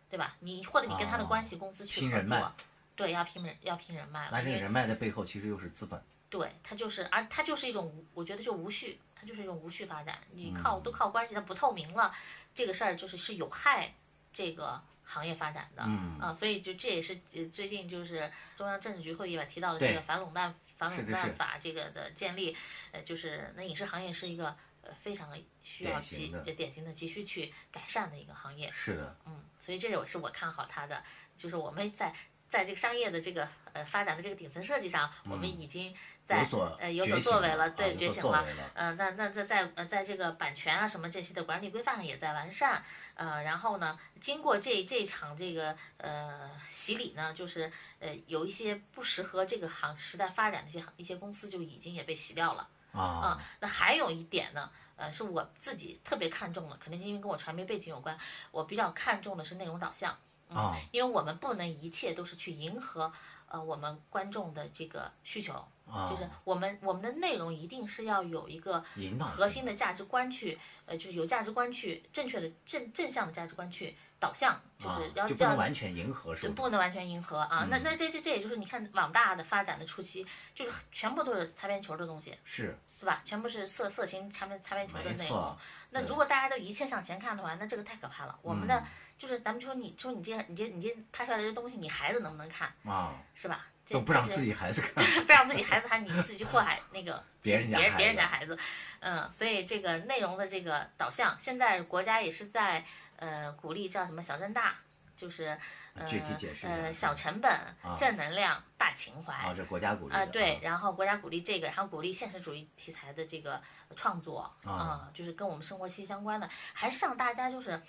对吧？你或者你跟他的啊关系公司去合拼人脉作，对，要拼人要拼人脉了，那这个人脉的背后其实又是资本。对，它就是，而它就是一种，我觉得就无序，它就是一种无序发展。你靠、都靠关系，它不透明了，这个事儿就是是有害这个行业发展的。嗯啊，所以就这也是呃最近就是中央政治局会议吧提到了这个反垄断反垄断法这个的建立，呃，就是那影视行业是一个呃非常需要急典型的呃典型的急需去改善的一个行业。是的，嗯，所以这也是我看好它的，就是我们在在这个商业的这个呃发展的这个顶层设计上，我们已经在呃有所作为了，啊对，觉醒了呃，那那在在呃在这个版权啊什么这些的管理规范上也在完善，呃，然后呢，经过这这场这个呃洗礼呢，就是呃有一些不适合这个行时代发展的一些一些公司就已经也被洗掉了。啊啊，那还有一点呢，呃，是我自己特别看重的，肯定是因为跟我传媒背景有关，我比较看重的是内容导向，嗯，啊因为我们不能一切都是去迎合呃我们观众的这个需求，啊，就是我们我们的内容一定是要有一个核心的价值观去，呃，就是有价值观去正确的正正向的价值观去导向，就是啊要、就不能要完全迎合受众。不能完全迎合啊。那嗯那这这这也就是你看网大的发展的初期，就是全部都是擦边球的东西，是是吧？全部是色色情擦边擦边球的内容那如果大家都一切向前看的话，那这个太可怕了。我们的、嗯就是咱们说你说你这你这你这拍出来的这东西，你孩子能不能看，啊，是吧？这都不让自己孩子看。不让自己孩子看，你自己去祸害那个 别人家别人家孩子，嗯，所以这个内容的这个导向，现在国家也是在呃鼓励叫什么小正大，就是呃具体解释呃小成本、正能量、大情怀。啊，这国家鼓励啊、的。对，然后国家鼓励这个，然后鼓励现实主义题材的这个创作啊就是跟我们生活息息相关的，还是让大家就是，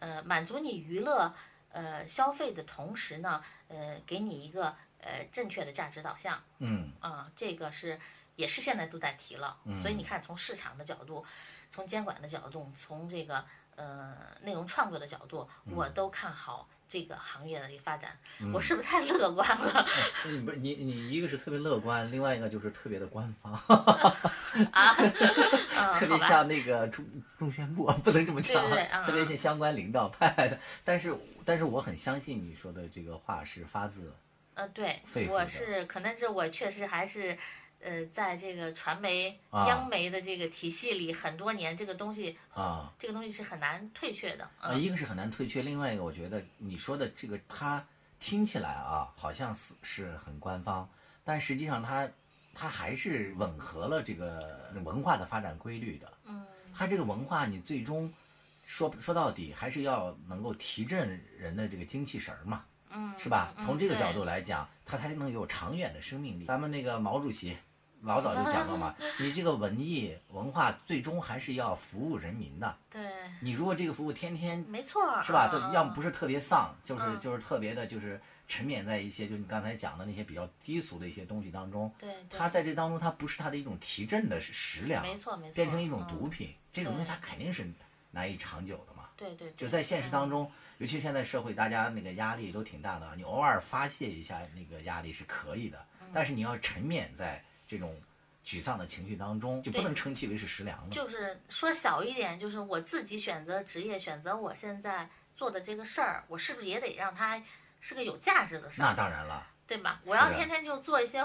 呃，满足你娱乐呃消费的同时呢，呃，给你一个呃正确的价值导向嗯，啊、这个是也是现在都在提了，所以你看从市场的角度，从监管的角度，从这个呃内容创作的角度，我都看好。这个行业的一个发展，我是不是太乐观了？你不是你你一个是特别乐观，另外一个就是特别的官方，啊，特 嗯，别像那个中中宣部，不能这么讲对对对嗯，特别是相关领导派来的。但是但是我很相信你说的这个话是发自呃，对我是可能是我确实还是，呃，在这个传媒、啊央媒的这个体系里很多年，这个东西，啊这个东西是很难退却的。啊，嗯，一个是很难退却，另外一个我觉得你说的这个它听起来啊好像是是很官方，但实际上它它还是吻合了这个文化的发展规律的。嗯，它这个文化你最终说说到底还是要能够提振人的这个精气神儿嘛。嗯，是吧？嗯从这个角度来讲，它才能有长远的生命力。咱们那个毛主席老早就讲到嘛，你这个文艺文化最终还是要服务人民的。对，你如果这个服务天天没错，是吧，要么不是特别丧，就是嗯。就是特别的，就是沉湎在一些就你刚才讲的那些比较低俗的一些东西当中。对对，它在这当中，它不是它的一种提振的食粮，没错没错，变成一种嗯。毒品，这种东西对。它肯定是难以长久的嘛。对对，对。就在现实当嗯。中，尤其现在社会，大家那个压力都挺大的，你偶尔发泄一下那个压力是可以的，嗯。但是你要沉湎在这种沮丧的情绪当中，就不能称其为是食粮了。就是说小一点，就是我自己选择职业，选择我现在做的这个事儿，我是不是也得让它是个有价值的事那，当然了，对吧？我要天天就做一些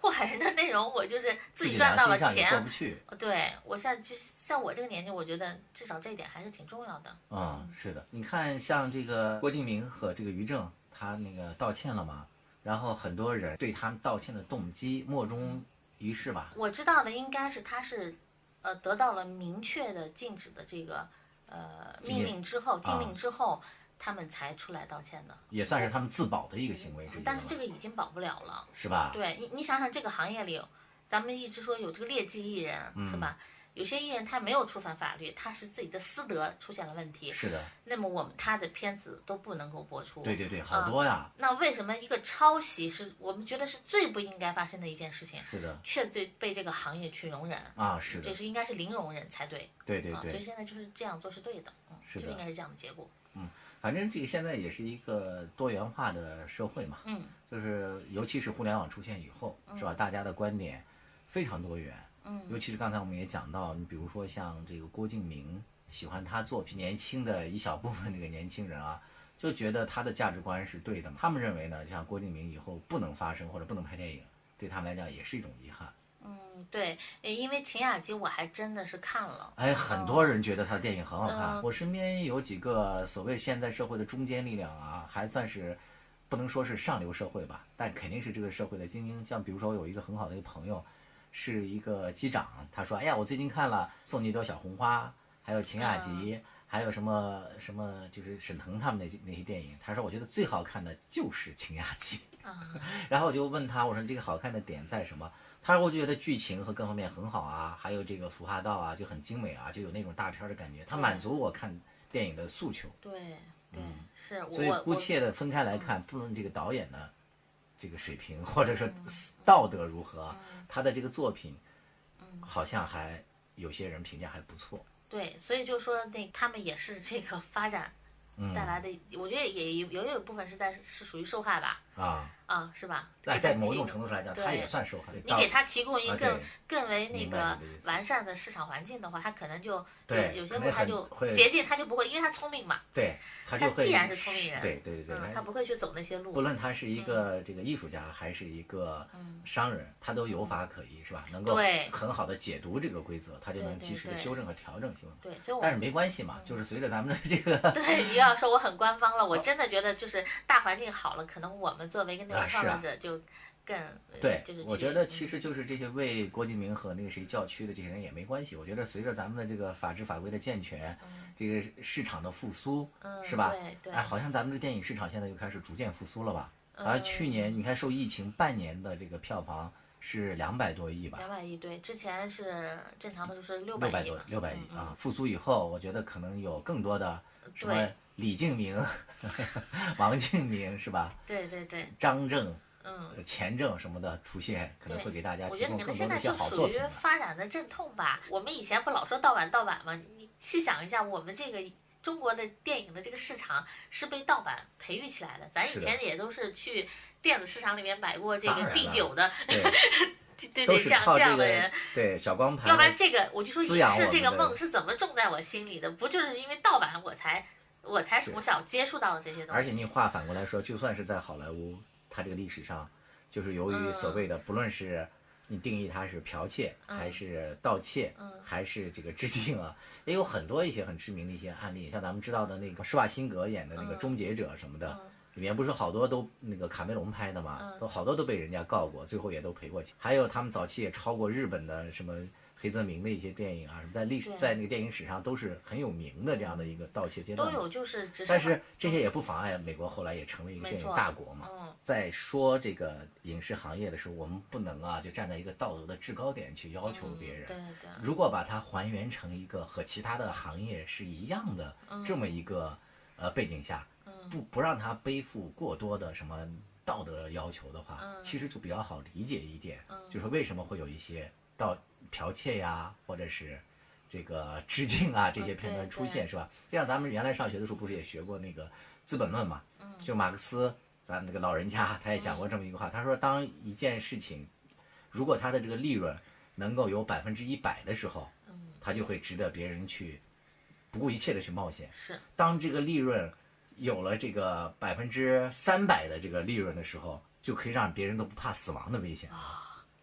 祸害人的内容，我就是自己己赚到了良心上也过钱不，去。对我现在就像我这个年纪，我觉得至少这一点还是挺重要的。嗯，是的，你看像这个郭敬明和这个于正，他那个道歉了嘛，然后很多人对他们道歉的动机莫衷一是吧？我知道的应该是他是，呃，得到了明确的禁止的这个呃命令之后，禁啊令之后，他们才出来道歉的。也算是他们自保的一个行为之一，但是这个已经保不了了。是吧？对你，你想想这个行业里，咱们一直说有这个劣迹艺人，是嗯吧？有些艺人他没有触犯法律，他是自己的私德出现了问题，是的，那么我们他的片子都不能够播出。对对对，啊好多呀，那为什么一个抄袭是我们觉得是最不应该发生的一件事情，是的却最被这个行业去容忍？啊，是的这，是应该是零容忍才对啊！所以对对对，现在就是这样做是对的，嗯，是就应该是这样的结果。嗯反正这个现在也是一个多元化的社会嘛，嗯就是尤其是互联网出现以后，是吧？大家的观点非常多元，嗯尤其是刚才我们也讲到，你比如说像这个郭敬明，喜欢他作品，年轻的一小部分这个年轻人啊，就觉得他的价值观是对的嘛。他们认为呢，像郭敬明以后不能发声或者不能拍电影，对他们来讲也是一种遗憾。嗯，对，呃因为秦雅集我还真的是看了，哎，很多人觉得他的电影很好看。嗯我身边有几个所谓现在社会的中坚力量啊，还算是不能说是上流社会吧，但肯定是这个社会的精英。像比如说，我有一个很好的一个朋友，是一个机长，他说：“哎呀，我最近看了《送你一朵小红花》，还有《秦雅集》，还有什么什么，就是沈腾他们那那些电影。他说我觉得最好看的就是《秦雅集》。啊，然后我就问他，我说这个好看的点在什么？他说我就觉得剧情和各方面很好啊，还有这个服化道啊就很精美啊，就有那种大片儿的感觉，他满足我看电影的诉求。对对，是所以姑且的分开来看，不论这个导演的这个水平或者说道德如何，他的这个作品，好像还有些人评价还不错。对，所以就说那他们也是这个发展嗯。带来的，我觉得也有也有一部分是在是属于受害吧，啊，啊，是吧？在给他提在某种程度上来讲，他也算受害。你给他提供一啊个更对更为那个完善的市场环境的话，他可能就对有有些路他就捷径他就不会，因为他聪明嘛，对，他他就会必然是聪明人对对对他不会去走那些路不。论他是一个这个艺术家还是一个商人，他都有法可依，是吧？能够很好的解读这个规则，他就能及时的修正和调整。对，所以我但是没关系嘛，就是随着咱们的这个对你要说我很官方了，我 真的觉得就是大环境好了，可能我们作为一个内容啊是啊创作者就更呃对就是，我觉得其实就是这些为郭敬明和那个谁叫屈的这些人也没关系。我觉得随着咱们的这个法制法规的健全，这个市场的复苏，嗯是吧对？对哎，好像咱们的电影市场现在又开始逐渐复苏了吧？嗯而去年你看受疫情半年的这个票房是两百多亿吧？两百亿，对，之前是正常的就是六六百多六百亿嗯啊！复苏以后，我觉得可能有更多的什么对李敬明、王敬明是吧？对对对，张正、嗯。呃钱正什么的出现，可能会给大家我觉得提供你们现在更多的一些就属于。发展的阵痛吧。我们以前不老说盗版盗版吗？你细想一下，我们这个中国的电影的这个市场是被盗版培育起来的。咱以前也都是去电子市场里面买过这个第九的，对，对这样这这样的人。对小光盘，要不然这个我就说影视这个梦是怎么种在我心里的？不就是因为盗版我才我才从小接触到的这些东西？而且你话反过来说，就算是在好莱坞，它这个历史上，就是由于所谓的，不论是你定义它是剽窃，还是盗窃，还是这个致敬啊，也有很多一些很知名的一些案例，像咱们知道的那个施瓦辛格演的那个《终结者》什么的。里面不是好多都那个卡梅隆拍的嘛，都好多都被人家告过，最后也都赔过钱。还有他们早期也超过日本的什么黑泽明的一些电影啊，什么在历史在那个电影史上都是很有名的这样的一个盗窃阶段。都有，就是只是但是这些也不妨碍美国后来也成为一个电影大国嘛。嗯在说这个影视行业的时候，我们不能啊就站在一个道德的制高点去要求别人。对对如果把它还原成一个和其他的行业是一样的嗯这么一个呃背景下，不不让他背负过多的什么道德要求的话，嗯其实就比较好理解一点，就是为什么会有一些盗剽窃呀，或者是这个致敬啊这些片段出现，对是吧？就像咱们原来上学的时候，不是也学过那个《资本论》嘛？嗯就马克思，咱们这个老人家他也讲过这么一个话，他说，当一件事情如果它的这个利润能够有百分之一百的时候，嗯它就会值得别人去不顾一切的去冒险。是当这个利润有了这个百分之三百的这个利润的时候，就可以让别人都不怕死亡的危险。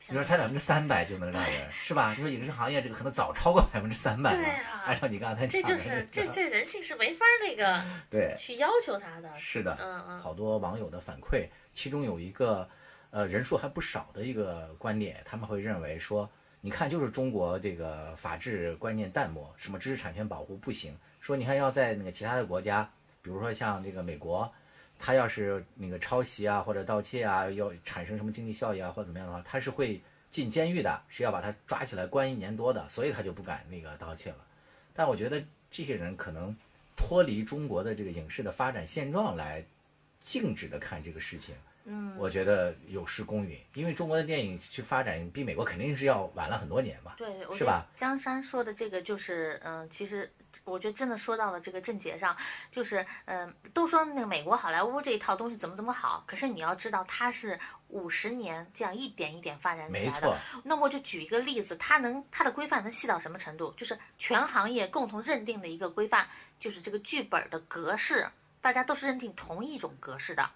你说才百分之三百就能让人是吧？你说影视行业这个可能早超过百分之三百了。对啊按照你刚才这讲的、这就是这这人性是没法那个 对，去要求他的。是的，嗯嗯好多网友的反馈，其中有一个呃人数还不少的一个观点，他们会认为说，你看就是中国这个法治观念淡漠，什么知识产权保护不行，说你看要在那个其他的国家，比如说像这个美国。他要是那个抄袭啊或者盗窃啊，要产生什么经济效益啊或者怎么样的话，他是会进监狱的，是要把他抓起来关一年多的，所以他就不敢那个盗窃了。但我觉得这些人可能脱离中国的这个影视的发展现状来静止的看这个事情，嗯，我觉得有失公允。因为中国的电影去发展比美国肯定是要晚了很多年嘛，对，是吧？江山说的这个就是，嗯、其实我觉得真的说到了这个症结上，就是，嗯、都说那个美国好莱坞这一套东西怎么怎么好，可是你要知道，它是五十年这样一点一点发展起来的。那我就举一个例子，它能它的规范能细到什么程度？就是全行业共同认定的一个规范，就是这个剧本的格式大家都是认定同一种格式的。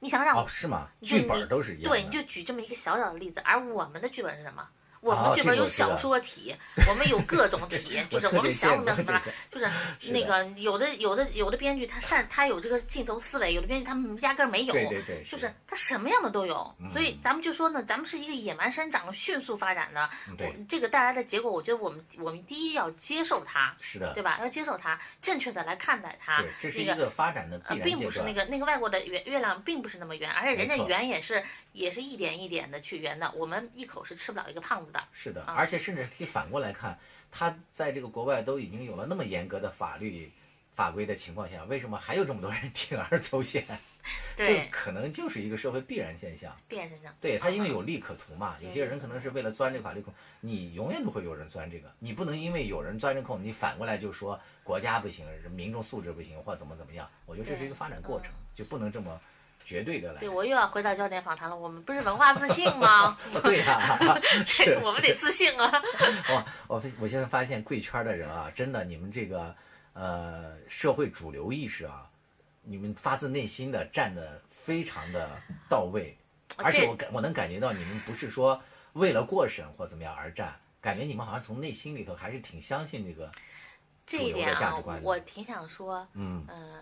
你想让哦，是吗？剧本都是一样的。对，你就举这么一个小小的例子，而我们的剧本是什么？我们哦的剧本有这个我知道小说体，我们有各种体，就是我们想怎么样怎么样，就是 那个有的有的有的编剧他擅他有这个镜头思维，有的编剧他们压根儿没有，对对对，就是他什么样的都有，所嗯以咱们就说呢，咱们是一个野蛮生长、迅速发展的，我这个带来的结果，我觉得我们我们第一要接受它，是的，对吧？要接受它，正确的来看待它是，这是那个一个发展的并不是那。个那个外国的圆月亮并不是那么圆，而且人家圆也是也是一点一点的去圆的，我们一口是吃不了一个胖子的。是的，啊而且甚至可以反过来看，他在这个国外都已经有了那么严格的法律法规的情况下，为什么还有这么多人铤而走险？这对，可能就是一个社会必然现象。必然现象。对他，因为嗯有利可图嘛，有些人可能是为了钻这个法律空，你永远都会有人钻这个，你不能因为有人钻这空，你反过来就说国家不行，民众素质不行，或怎么怎么样。我觉得这是一个发展过程，就不能这么绝对的来。对我又要回到焦点访谈了，我们不是文化自信吗？对 呀、是我们得自信啊。我，我我现在发现贵圈的人啊，真的，你们这个呃社会主流意识啊，你们发自内心的站的非常的到位，而且我感我能感觉到你们不是说为了过审或怎么样而战，感觉你们好像从内心里头还是挺相信这个，这一点啊我挺想说，嗯，呃，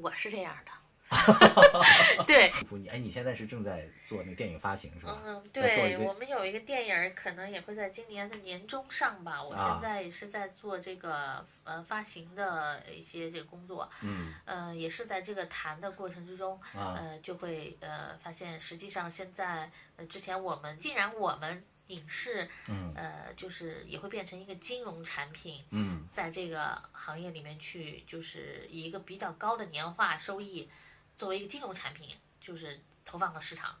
我是这样的。对，祝福你。哎，你现在是正在做那个电影发行是吧？嗯，对，我们有一个电影，可能也会在今年的年中上吧。我啊现在也是在做这个呃发行的一些这个工作，嗯呃，也是在这个谈的过程之中，啊呃，就会呃发现，实际上现在呃之前我们既然我们影视嗯呃就是也会变成一个金融产品，嗯在这个行业里面去，就是以一个比较高的年化收益作为一个金融产品，就是投放到市场。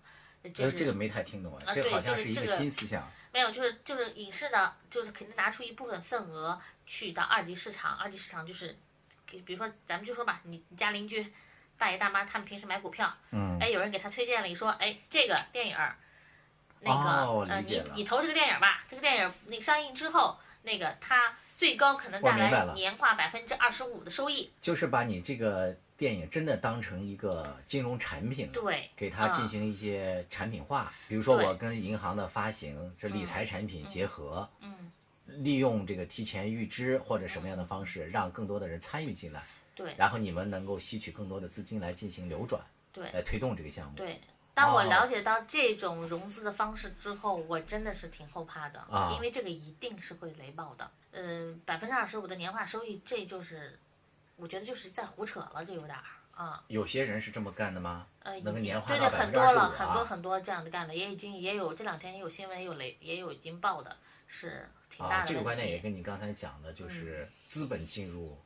这是呃这个没太听懂啊，这好像是一个这个这个新思想。没有，就是就是影视的，就是肯定拿出一部分份额去到二级市场，二级市场就是，给比如说咱们就说吧，你你家邻居大爷大妈他们平时买股票，嗯哎，有人给他推荐了，一说，哎，这个电影儿，那个、呃，你你投这个电影儿吧，这个电影儿那个上映之后，那个它最高可能带来年化百分之二十五的收益，就是把你这个电影真的当成一个金融产品了，对，给它进嗯行一些产品化。比如说，我跟银行的发行这理财产品结合，嗯，利用这个提前预支或者什么样的方式，让更多的人参与进来，对然后你们能够吸取更多的资金来进行流转，对来推动这个项目。对。当我哦了解到这种融资的方式之后，我真的是挺后怕的，啊因为这个一定是会雷爆的。嗯，百分之二十五的年化收益，这就是，我觉得就是在胡扯了，就有点儿啊。有些人是这么干的吗？呃，已能够经年对对，很25%啊多了，很多很多这样的干的，也已经也有这两天也有新闻，也有雷，也有已经报的，是挺大啊，这个观点也跟你刚才讲的，就是资本进入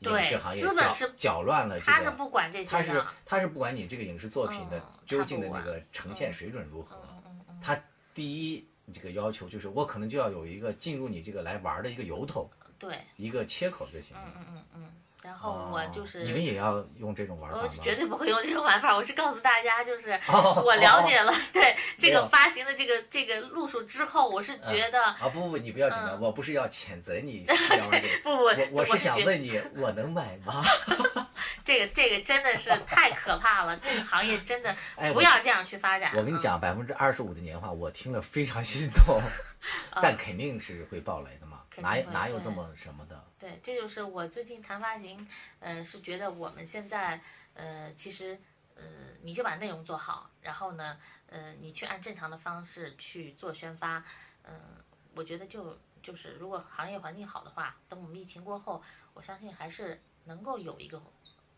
影对视行业，搅资本是搅乱了这个。他是不管这他是些的，他是不管你这个影视作品的嗯究竟的那个呈现水准如何，嗯嗯嗯，他第一这个要求就是我可能就要有一个进入你这个来玩的一个由头，对，一个切口就行了。嗯嗯嗯嗯，然后我就是。哦你们也要用这种玩法我吗？绝对不会用这种玩法，我是告诉大家，就是哦我了解了对这个发行的这个这个路数之后，我是觉得啊不不，你不要紧张，嗯我不是要谴责你。不不，我我是想问 你，我能买吗？这个这个真的是太可怕了，这个行业真的 哎，不要这样去发展。嗯，我跟你讲，百分之二十五的年化，我听了非常心动，但肯定是会爆雷的嘛，哪有哪有这么什么的？对，这就是我最近谈发行，呃，是觉得我们现在，呃，其实，呃，你就把内容做好，然后呢，呃，你去按正常的方式去做宣发，嗯、我觉得就就是如果行业环境好的话，等我们疫情过后，我相信还是能够有一个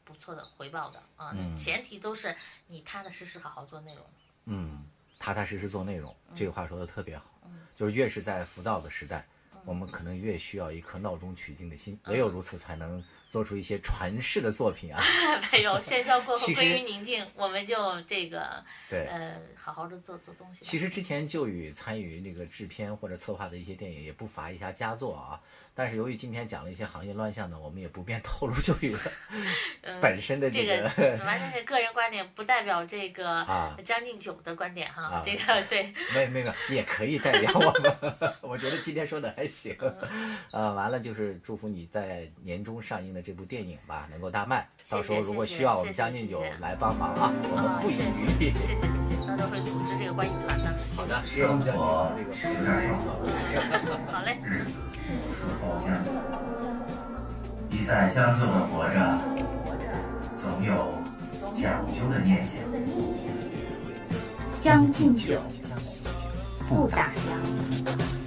不错的回报的啊，嗯前提都是你踏踏实实好好做内容。嗯，踏踏实实做内容，这个话说的特别好。嗯就是越是在浮躁的时代，我们可能越需要一颗闹中取静的心，嗯。唯有如此才能做出一些传世的作品啊。没有喧嚣过后归于宁静，我们就这个对，呃好好的做做东西。其实之前就与参与那个制片或者策划的一些电影，也不乏一些佳作啊。但是由于今天讲了一些行业乱象呢，我们也不便透露就与 嗯本身的这个个完全是个人观点，不代表这个 啊将近酒的观点哈。啊这个对，没没没，也可以代表我们。我觉得今天说的还行。嗯呃，完了就是祝福你在年终上映的的这部电影吧能够大卖。谢谢到时候如果需要，我们将近有谢谢来帮忙啊，我们啊，不遗余力。谢谢谢谢，到时候会组织这个观影团的。好的，是生我们将活这个有点生活，好嘞，日子伺候将。一再将就的活着，总有讲究的念想。将进酒，不打烊。